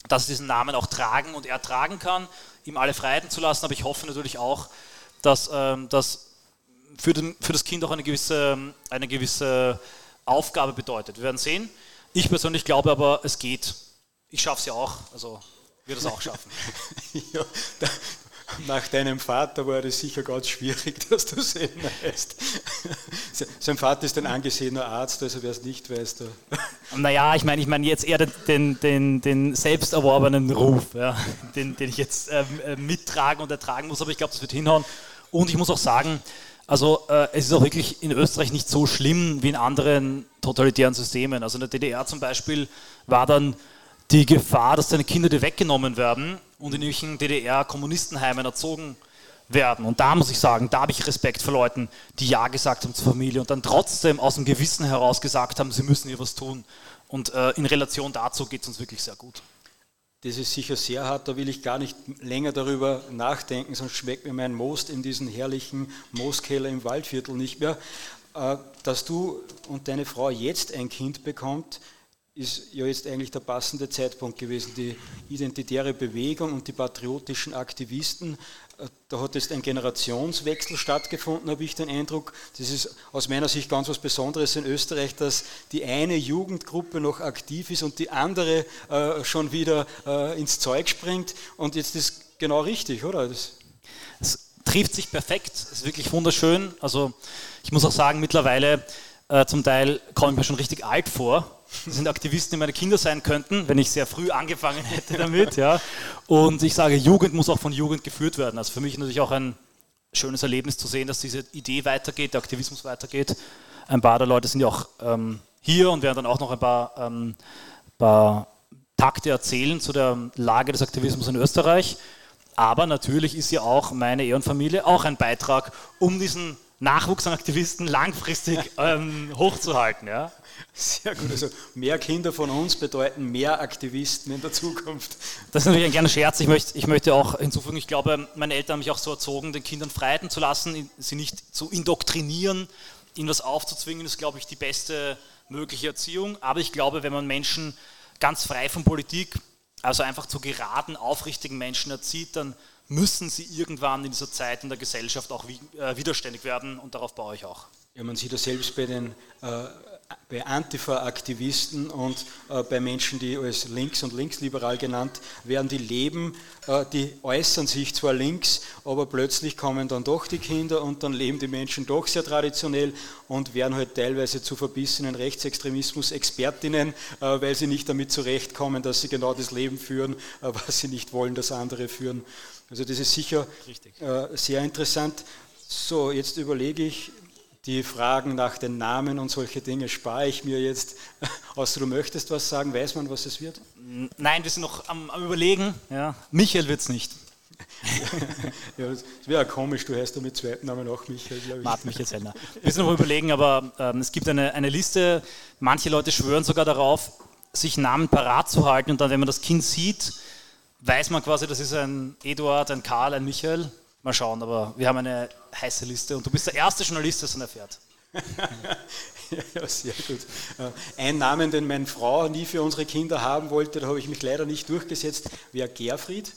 dass es diesen Namen auch tragen und ertragen kann, ihm alle Freiheiten zu lassen. Aber ich hoffe natürlich auch, dass, ähm, dass für, den, für das Kind auch eine gewisse, eine gewisse Aufgabe bedeutet. Wir werden sehen. Ich persönlich glaube aber, es geht. Ich schaffe es ja auch, also wird es auch schaffen. [laughs] ja, da, nach deinem Vater war das sicher ganz schwierig, [laughs] dass du Selner heißt. Sein Vater ist ein angesehener Arzt, also wer es nicht weiß. Da. [laughs] Naja, ich meine ich mein jetzt eher den, den, den selbst erworbenen Ruf, ja, den, den ich jetzt ähm, äh, mittragen und ertragen muss, aber ich glaube, das wird hinhauen. Und ich muss auch sagen, also äh, es ist auch wirklich in Österreich nicht so schlimm wie in anderen totalitären Systemen. Also in der DDR zum Beispiel war dann die Gefahr, dass deine Kinder dir weggenommen werden und in irgendwelchen DDR-Kommunistenheimen erzogen werden. Und da muss ich sagen, da habe ich Respekt vor Leuten, die Ja gesagt haben zur Familie und dann trotzdem aus dem Gewissen heraus gesagt haben, sie müssen hier was tun. Und äh, in Relation dazu geht es uns wirklich sehr gut. Das ist sicher sehr hart, da will ich gar nicht länger darüber nachdenken, sonst schmeckt mir mein Most in diesen herrlichen Mooskeller im Waldviertel nicht mehr. Äh, dass du und deine Frau jetzt ein Kind bekommt, ist ja jetzt eigentlich der passende Zeitpunkt gewesen. Die identitäre Bewegung und die patriotischen Aktivisten da hat jetzt ein Generationswechsel stattgefunden, habe ich den Eindruck. Das ist aus meiner Sicht ganz was Besonderes in Österreich, dass die eine Jugendgruppe noch aktiv ist und die andere äh, schon wieder äh, ins Zeug springt. Und jetzt ist genau richtig, oder? Das es trifft sich perfekt, es ist wirklich wunderschön. Also ich muss auch sagen, mittlerweile äh, zum Teil komme ich mir schon richtig alt vor sind Aktivisten, die meine Kinder sein könnten, wenn ich sehr früh angefangen hätte damit. Ja. [laughs] Und ich sage, Jugend muss auch von Jugend geführt werden. Also für mich natürlich auch ein schönes Erlebnis zu sehen, dass diese Idee weitergeht, der Aktivismus weitergeht. Ein paar der Leute sind ja auch ähm, hier und werden dann auch noch ein paar, ähm, paar Takte erzählen zu der Lage des Aktivismus in Österreich. Aber natürlich ist ja auch meine Ehrenfamilie auch ein Beitrag, um diesen Nachwuchs an Aktivisten langfristig [laughs] ähm, hochzuhalten. Ja? Sehr gut. Also mehr Kinder von uns bedeuten mehr Aktivisten in der Zukunft. Das ist natürlich ein kleiner Scherz. Ich möchte, ich möchte auch hinzufügen, ich glaube, meine Eltern haben mich auch so erzogen, den Kindern Freiheiten zu lassen, sie nicht zu indoktrinieren, ihnen was aufzuzwingen, ist, glaube ich, die beste mögliche Erziehung. Aber ich glaube, wenn man Menschen ganz frei von Politik, also einfach zu geraden, aufrichtigen Menschen erzieht, dann müssen sie irgendwann in dieser Zeit in der Gesellschaft auch äh, widerständig werden und darauf baue ich auch. Ja, man sieht das selbst bei den äh, bei Antifa-Aktivisten und äh, bei Menschen, die als links und linksliberal genannt werden, die leben, äh, die äußern sich zwar links, aber plötzlich kommen dann doch die Kinder und dann leben die Menschen doch sehr traditionell und werden halt teilweise zu verbissenen Rechtsextremismus-Expertinnen, äh, weil sie nicht damit zurechtkommen, dass sie genau das Leben führen, äh, was sie nicht wollen, dass andere führen. Also das ist sicher äh, sehr interessant. So, jetzt überlege ich, die Fragen nach den Namen und solche Dinge spare ich mir jetzt. [laughs] Außer du möchtest was sagen, weiß man, was es wird? Nein, wir sind noch am, am Überlegen. Ja. Michael wird es nicht. [laughs] ja, das wäre komisch, du heißt ja mit zweiten Namen auch Michael, glaube ich. Martin Michael Sellner. Wir sind noch überlegen, aber ähm, es gibt eine, eine Liste, manche Leute schwören sogar darauf, sich Namen parat zu halten und dann, wenn man das Kind sieht, weiß man quasi, das ist ein Eduard, ein Karl, ein Michael. Mal schauen, aber wir haben eine heiße Liste und du bist der erste Journalist, der es dann erfährt. [laughs] ja, sehr gut. Äh, ein Namen, den meine Frau nie für unsere Kinder haben wollte, da habe ich mich leider nicht durchgesetzt, wäre Gerfried.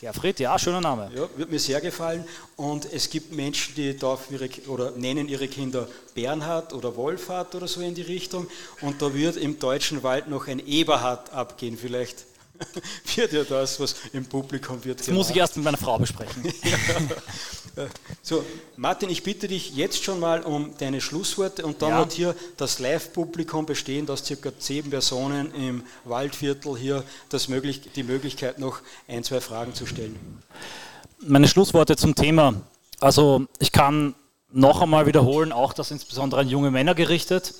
Gerfried, ja, schöner Name. Ja, wird mir sehr gefallen. Und es gibt Menschen, die darf ihre, oder nennen ihre Kinder Bernhard oder Wolfhard oder so in die Richtung. Und da wird im deutschen Wald noch ein Eberhard abgehen. Vielleicht [laughs] wird ja das, was im Publikum wird. Das gemacht. muss ich erst mit meiner Frau besprechen. [laughs] so, Martin, ich bitte dich jetzt schon mal um deine Schlussworte und dann ja. wird hier das Live-Publikum bestehend aus circa zehn Personen im Waldviertel hier das möglich, die Möglichkeit noch ein, zwei Fragen zu stellen. Meine Schlussworte zum Thema. Also ich kann noch einmal wiederholen, auch das insbesondere an junge Männer gerichtet,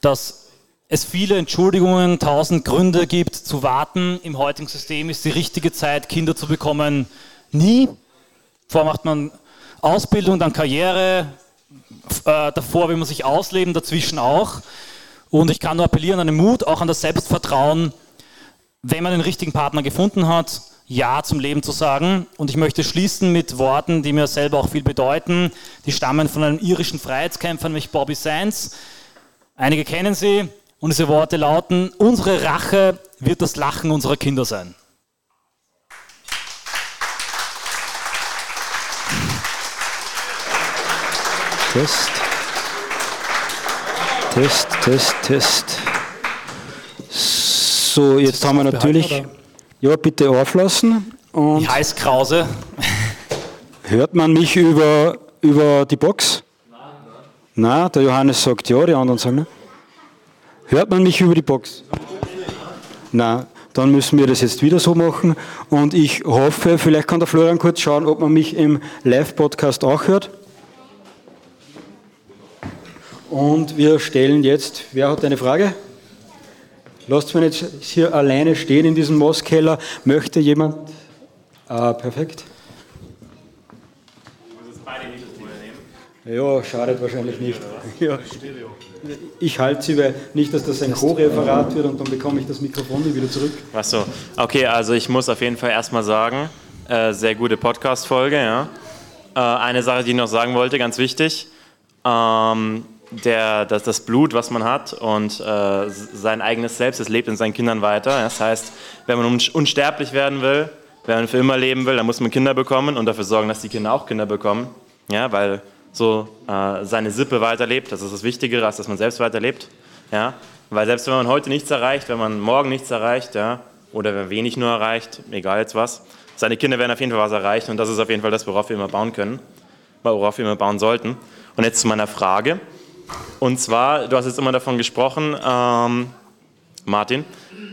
dass es viele Entschuldigungen, tausend Gründe gibt zu warten. Im heutigen System ist die richtige Zeit, Kinder zu bekommen, nie. Vorher macht man Ausbildung, dann Karriere, äh, davor will man sich ausleben, dazwischen auch. Und ich kann nur appellieren an den Mut, auch an das Selbstvertrauen, wenn man den richtigen Partner gefunden hat, Ja zum Leben zu sagen. Und ich möchte schließen mit Worten, die mir selber auch viel bedeuten. Die stammen von einem irischen Freiheitskämpfer, nämlich Bobby Sands. Einige kennen sie. Und diese Worte lauten, unsere Rache wird das Lachen unserer Kinder sein. Test. Test, Test, Test. So, jetzt haben wir natürlich. Ja, bitte auflassen. Und ich heiße Krause. Hört man mich über, über die Box? Nein, nein. Nein, der Johannes sagt ja, die anderen sagen nein. Hört man mich über die Box? Na, dann müssen wir das jetzt wieder so machen. Und ich hoffe, vielleicht kann der Florian kurz schauen, ob man mich im Live-Podcast auch hört. Und wir stellen jetzt, wer hat eine Frage? Lasst mich jetzt hier alleine stehen in diesem Mosskeller. Möchte jemand? Ah, perfekt. Ja, schadet wahrscheinlich nicht. Ja ich halte sie, weil nicht, dass das ein Co-Referat wird und dann bekomme ich das Mikrofon nie wieder zurück. Achso, okay, also ich muss auf jeden Fall erstmal sagen, äh, sehr gute Podcast-Folge, ja. Äh, eine Sache, die ich noch sagen wollte, ganz wichtig, ähm, der, das, das, Blut, was man hat und äh, sein eigenes Selbst, das lebt in seinen Kindern weiter. Das heißt, wenn man unsterblich werden will, wenn man für immer leben will, dann muss man Kinder bekommen und dafür sorgen, dass die Kinder auch Kinder bekommen. Ja, weil so äh, seine Sippe weiterlebt. Das ist das Wichtigere, als dass man selbst weiterlebt. Ja? Weil selbst wenn man heute nichts erreicht, wenn man morgen nichts erreicht, ja, oder wenn wenig nur erreicht, egal jetzt was, seine Kinder werden auf jeden Fall was erreichen und das ist auf jeden Fall das, worauf wir immer bauen können, worauf wir immer bauen sollten. Und jetzt zu meiner Frage. Und zwar, du hast jetzt immer davon gesprochen, ähm, Martin,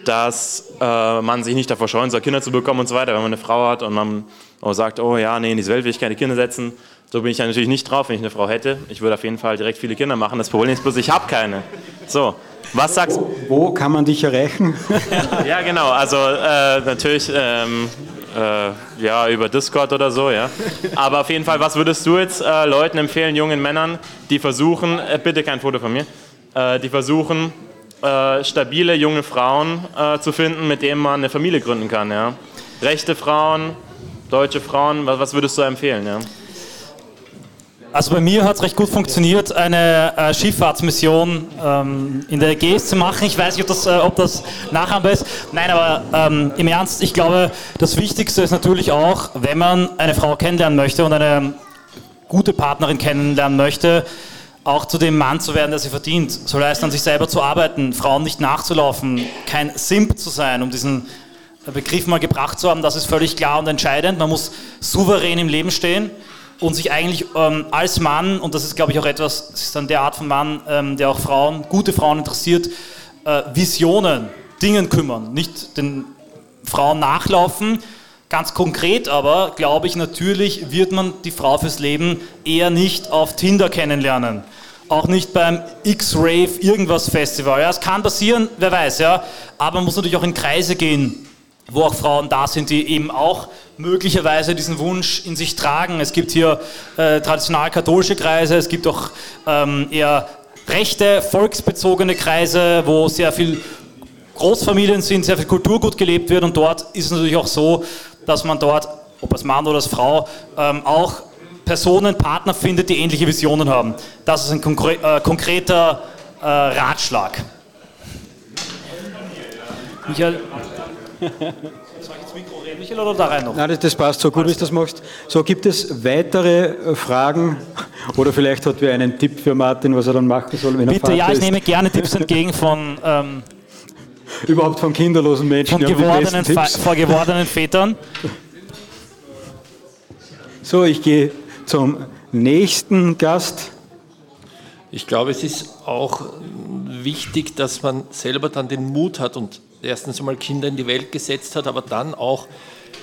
dass äh, man sich nicht davor scheuen soll, Kinder zu bekommen und so weiter, wenn man eine Frau hat und man sagt, oh ja, nee, in diese Welt will ich keine Kinder setzen so bin ich ja natürlich nicht drauf, wenn ich eine Frau hätte. Ich würde auf jeden Fall direkt viele Kinder machen. Das Problem ist bloß, ich habe keine. So, was sagst du? Wo kann man dich erreichen? [laughs] ja, genau. Also äh, natürlich ähm, äh, ja, über Discord oder so, ja. Aber auf jeden Fall, was würdest du jetzt äh, Leuten empfehlen, jungen Männern, die versuchen, äh, bitte kein Foto von mir, äh, die versuchen, äh, stabile junge Frauen zu finden, mit denen man eine Familie gründen kann, ja. Rechte Frauen, deutsche Frauen, was, was würdest du empfehlen, ja? Also bei mir hat es recht gut funktioniert, eine äh, Schifffahrtsmission ähm, in der Ägäis zu machen. Ich weiß nicht, ob das, äh, ob das nachahmbar ist. Nein, aber ähm, im Ernst, ich glaube, das Wichtigste ist natürlich auch, wenn man eine Frau kennenlernen möchte und eine gute Partnerin kennenlernen möchte, auch zu dem Mann zu werden, der sie verdient. Soll heißt, an sich selber zu arbeiten, Frauen nicht nachzulaufen, kein Simp zu sein, um diesen Begriff mal gebracht zu haben, das ist völlig klar und entscheidend. Man muss souverän im Leben stehen und sich eigentlich ähm, als Mann, und das ist glaube ich auch etwas, das ist dann der Art von Mann, ähm, der auch Frauen, gute Frauen interessiert, äh, Visionen, Dingen kümmern, nicht den Frauen nachlaufen. Ganz konkret aber, glaube ich, natürlich wird man die Frau fürs Leben eher nicht auf Tinder kennenlernen. Auch nicht beim X-Rave irgendwas Festival. Ja, es kann passieren, wer weiß, ja. Aber man muss natürlich auch in Kreise gehen, wo auch Frauen da sind, die eben auch möglicherweise diesen Wunsch in sich tragen. Es gibt hier äh, traditional katholische Kreise, es gibt auch ähm, eher rechte, volksbezogene Kreise, wo sehr viel Großfamilien sind, sehr viel Kulturgut gelebt wird und dort ist es natürlich auch so, dass man dort, ob als Mann oder als Frau, ähm, auch Personen, Partner findet, die ähnliche Visionen haben. Das ist ein konkre äh, konkreter äh, Ratschlag. Michael? Soll ich ins Mikro reden, Michael, oder da rein noch? Nein, das, das passt so gut, wie du das machst. So, gibt es weitere äh, Fragen? Oder vielleicht hat wer einen Tipp für Martin, was er dann machen soll, wenn Bitte, er Vater ja, ich ist. nehme gerne Tipps entgegen von, ähm, Überhaupt von kinderlosen Menschen. von, gewordenen, von gewordenen Vätern. So, ich gehe zum nächsten Gast. Ich glaube, es ist auch wichtig, dass man selber dann den Mut hat und erstens einmal Kinder in die Welt gesetzt hat, aber dann auch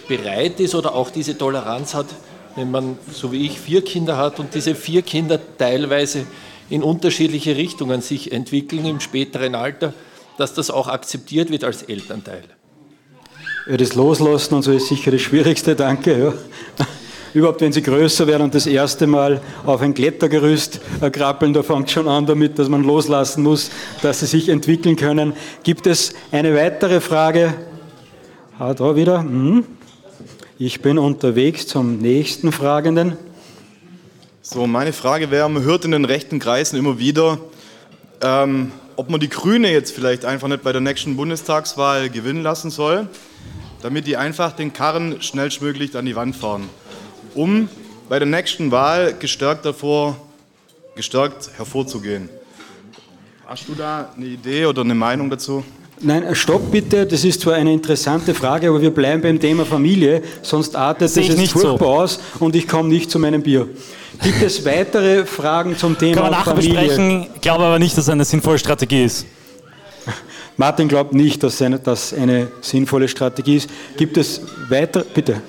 bereit ist oder auch diese Toleranz hat, wenn man, so wie ich, vier Kinder hat und diese vier Kinder teilweise in unterschiedliche Richtungen sich entwickeln im späteren Alter, dass das auch akzeptiert wird als Elternteil. Ja, das Loslassen und so ist sicher das Schwierigste, danke. Ja. Überhaupt, wenn sie größer werden und das erste Mal auf ein Klettergerüst äh, krabbeln, da fängt schon an damit, dass man loslassen muss, dass sie sich entwickeln können. Gibt es eine weitere Frage? Ah, da wieder. Mhm. Ich bin unterwegs zum nächsten Fragenden. So, meine Frage wäre, man hört in den rechten Kreisen immer wieder, ähm, ob man die Grüne jetzt vielleicht einfach nicht bei der nächsten Bundestagswahl gewinnen lassen soll, damit die einfach den Karren schnellstmöglich an die Wand fahren, um bei der nächsten Wahl gestärkt davor, gestärkt hervorzugehen. Hast du da eine Idee oder eine Meinung dazu? Nein, stopp bitte, das ist zwar eine interessante Frage, aber wir bleiben beim Thema Familie, sonst artet ich jetzt nicht furchtbar so. aus und ich komme nicht zu meinem Bier. Gibt es weitere Fragen zum Kann Thema man nachher Familie? besprechen, glaube aber nicht, dass es eine sinnvolle Strategie ist. Martin glaubt nicht, dass eine, das eine sinnvolle Strategie ist. Gibt es weitere? Bitte.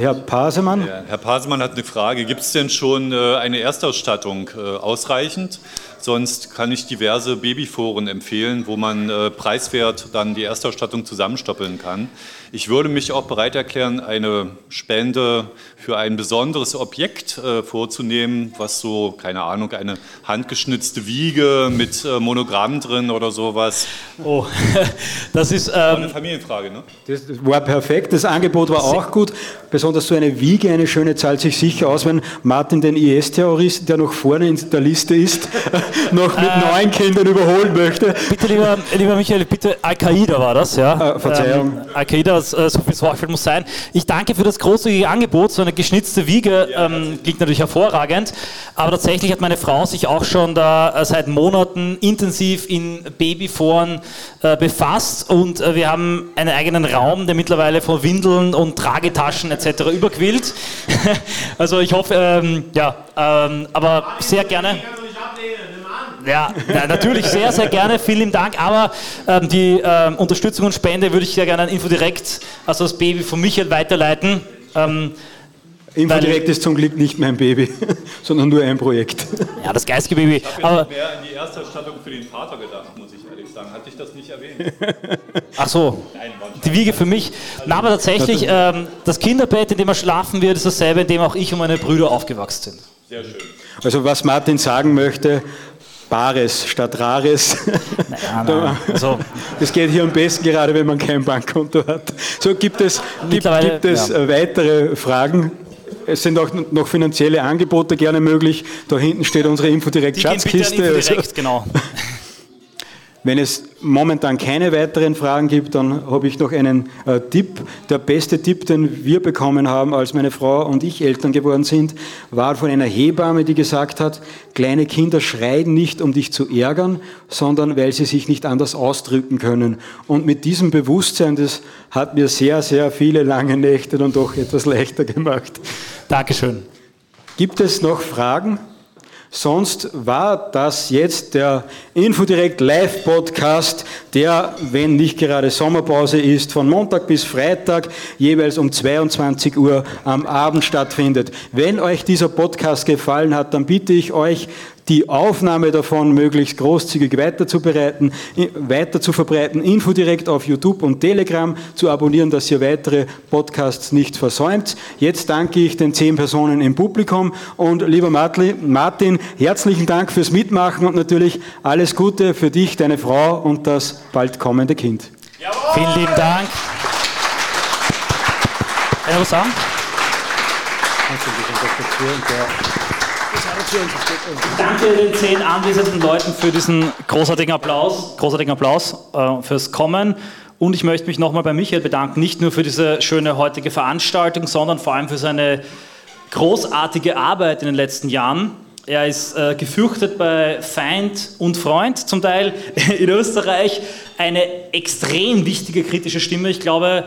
Herr Pasemann? Herr Pasemann hat eine Frage. Gibt es denn schon äh, eine Erstausstattung äh, ausreichend? Sonst kann ich diverse Babyforen empfehlen, wo man äh, preiswert dann die Erstausstattung zusammenstoppeln kann. Ich würde mich auch bereit erklären, eine Spende für ein besonderes Objekt äh, vorzunehmen, was so, keine Ahnung, eine handgeschnitzte Wiege mit äh, Monogramm drin oder sowas. Oh, [laughs] das ist. Ähm, eine Familienfrage, ne? Das war perfekt, das Angebot war auch gut. Besonders so eine Wiege, eine schöne, zahlt sich sicher aus, wenn Martin den IS-Terroristen, der noch vorne in der Liste ist, [laughs] [laughs] noch mit Äh. neun Kindern überholen möchte. bitte, lieber, lieber Michael, bitte, Al-Qaida war das, ja? Äh, Verzeihung. Ähm, Al-Qaida, äh, so viel Sorgfalt muss sein. Ich danke für das großzügige Angebot. So eine geschnitzte Wiege ähm, klingt natürlich hervorragend. Aber tatsächlich hat meine Frau sich auch schon da äh, seit Monaten intensiv in Babyforen äh, befasst. Und äh, wir haben einen eigenen Raum, der mittlerweile von Windeln und Tragetaschen etc. überquillt. [laughs] also ich hoffe, ähm, ja, ähm, aber sehr gerne. Ja, na, natürlich sehr, sehr gerne. Vielen Dank. Aber ähm, die ähm, Unterstützung und Spende würde ich sehr gerne an Infodirekt, also das Baby von Michael, weiterleiten. Ähm, Infodirekt ist zum Glück nicht mein Baby, [laughs] sondern nur ein Projekt. ja, das geistige Baby. Ich habe Aber, mehr an die Erstausstattung für den Vater gedacht, muss ich ehrlich sagen. Hatte ich das nicht erwähnt? [laughs] ach so, Nein, die Wiege für mich. Na, aber tatsächlich, ähm, das Kinderbett, in dem er schlafen wird, ist dasselbe, in dem auch ich und meine Brüder aufgewachsen sind. Sehr schön. Also was Martin sagen möchte, Bares statt Rares. Ja, [laughs] nein. Also, Das geht hier am besten, gerade wenn man kein Bankkonto hat. So, gibt es, gibt, gibt es ja. äh, weitere Fragen? Es sind auch noch finanzielle Angebote gerne möglich. Da hinten steht unsere Infodirekt die gehen bitte an Schatzkiste. Also, Infodirekt, genau. [laughs] wenn es momentan keine weiteren Fragen gibt, dann habe ich noch einen äh, Tipp. Der beste Tipp, den wir bekommen haben, als meine Frau und ich Eltern geworden sind, war von einer Hebamme, die gesagt hat, kleine Kinder schreien nicht, um dich zu ärgern, sondern weil sie sich nicht anders ausdrücken können. Und mit diesem Bewusstsein, das hat mir sehr, sehr viele lange Nächte dann doch etwas [laughs] leichter gemacht. Dankeschön. Gibt es noch Fragen? Sonst war das jetzt der Infodirect Live Podcast, der, wenn nicht gerade Sommerpause ist, von Montag bis Freitag jeweils um 22 Uhr am Abend stattfindet. Wenn euch dieser Podcast gefallen hat, dann bitte ich euch, die Aufnahme davon möglichst großzügig weiterzubereiten, weiter zu verbreiten, Info direkt auf YouTube und Telegram zu abonnieren, dass ihr weitere Podcasts nicht versäumt. Jetzt danke ich den zehn Personen im Publikum und lieber Martin, herzlichen Dank fürs Mitmachen und natürlich alles Gute für dich, deine Frau und das bald kommende Kind. Jawohl. Vielen lieben Dank. Kann ich was sagen? Danke den zehn anwesenden Leuten für diesen großartigen Applaus, großartigen Applaus äh, fürs Kommen. Und ich möchte mich nochmal bei Michael bedanken, nicht nur für diese schöne heutige Veranstaltung, sondern vor allem für seine großartige Arbeit in den letzten Jahren. Er ist äh, gefürchtet bei Feind und Freund zum Teil [laughs] in Österreich. Eine extrem wichtige kritische Stimme. Ich glaube,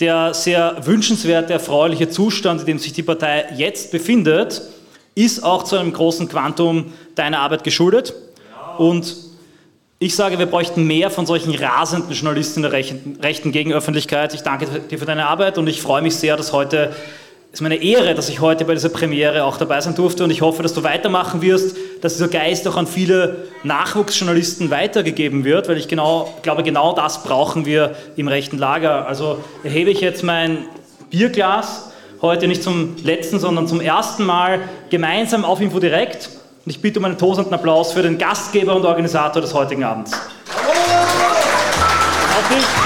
der sehr wünschenswerte, erfreuliche Zustand, in dem sich die Partei jetzt befindet, ist auch zu einem großen Quantum deiner Arbeit geschuldet. Und ich sage, wir bräuchten mehr von solchen rasenden Journalisten der rechten, rechten Gegenöffentlichkeit. Ich danke dir für deine Arbeit und ich freue mich sehr, dass heute es ist meine Ehre, dass ich heute bei dieser Premiere auch dabei sein durfte und ich hoffe, dass du weitermachen wirst, dass dieser Geist auch an viele Nachwuchsjournalisten weitergegeben wird, weil ich genau, glaube, genau das brauchen wir im rechten Lager. Also erhebe ich jetzt mein Bierglas heute nicht zum letzten, sondern zum ersten Mal gemeinsam auf Info direkt und ich bitte um einen tosenden Applaus für den Gastgeber und Organisator des heutigen Abends. Applaus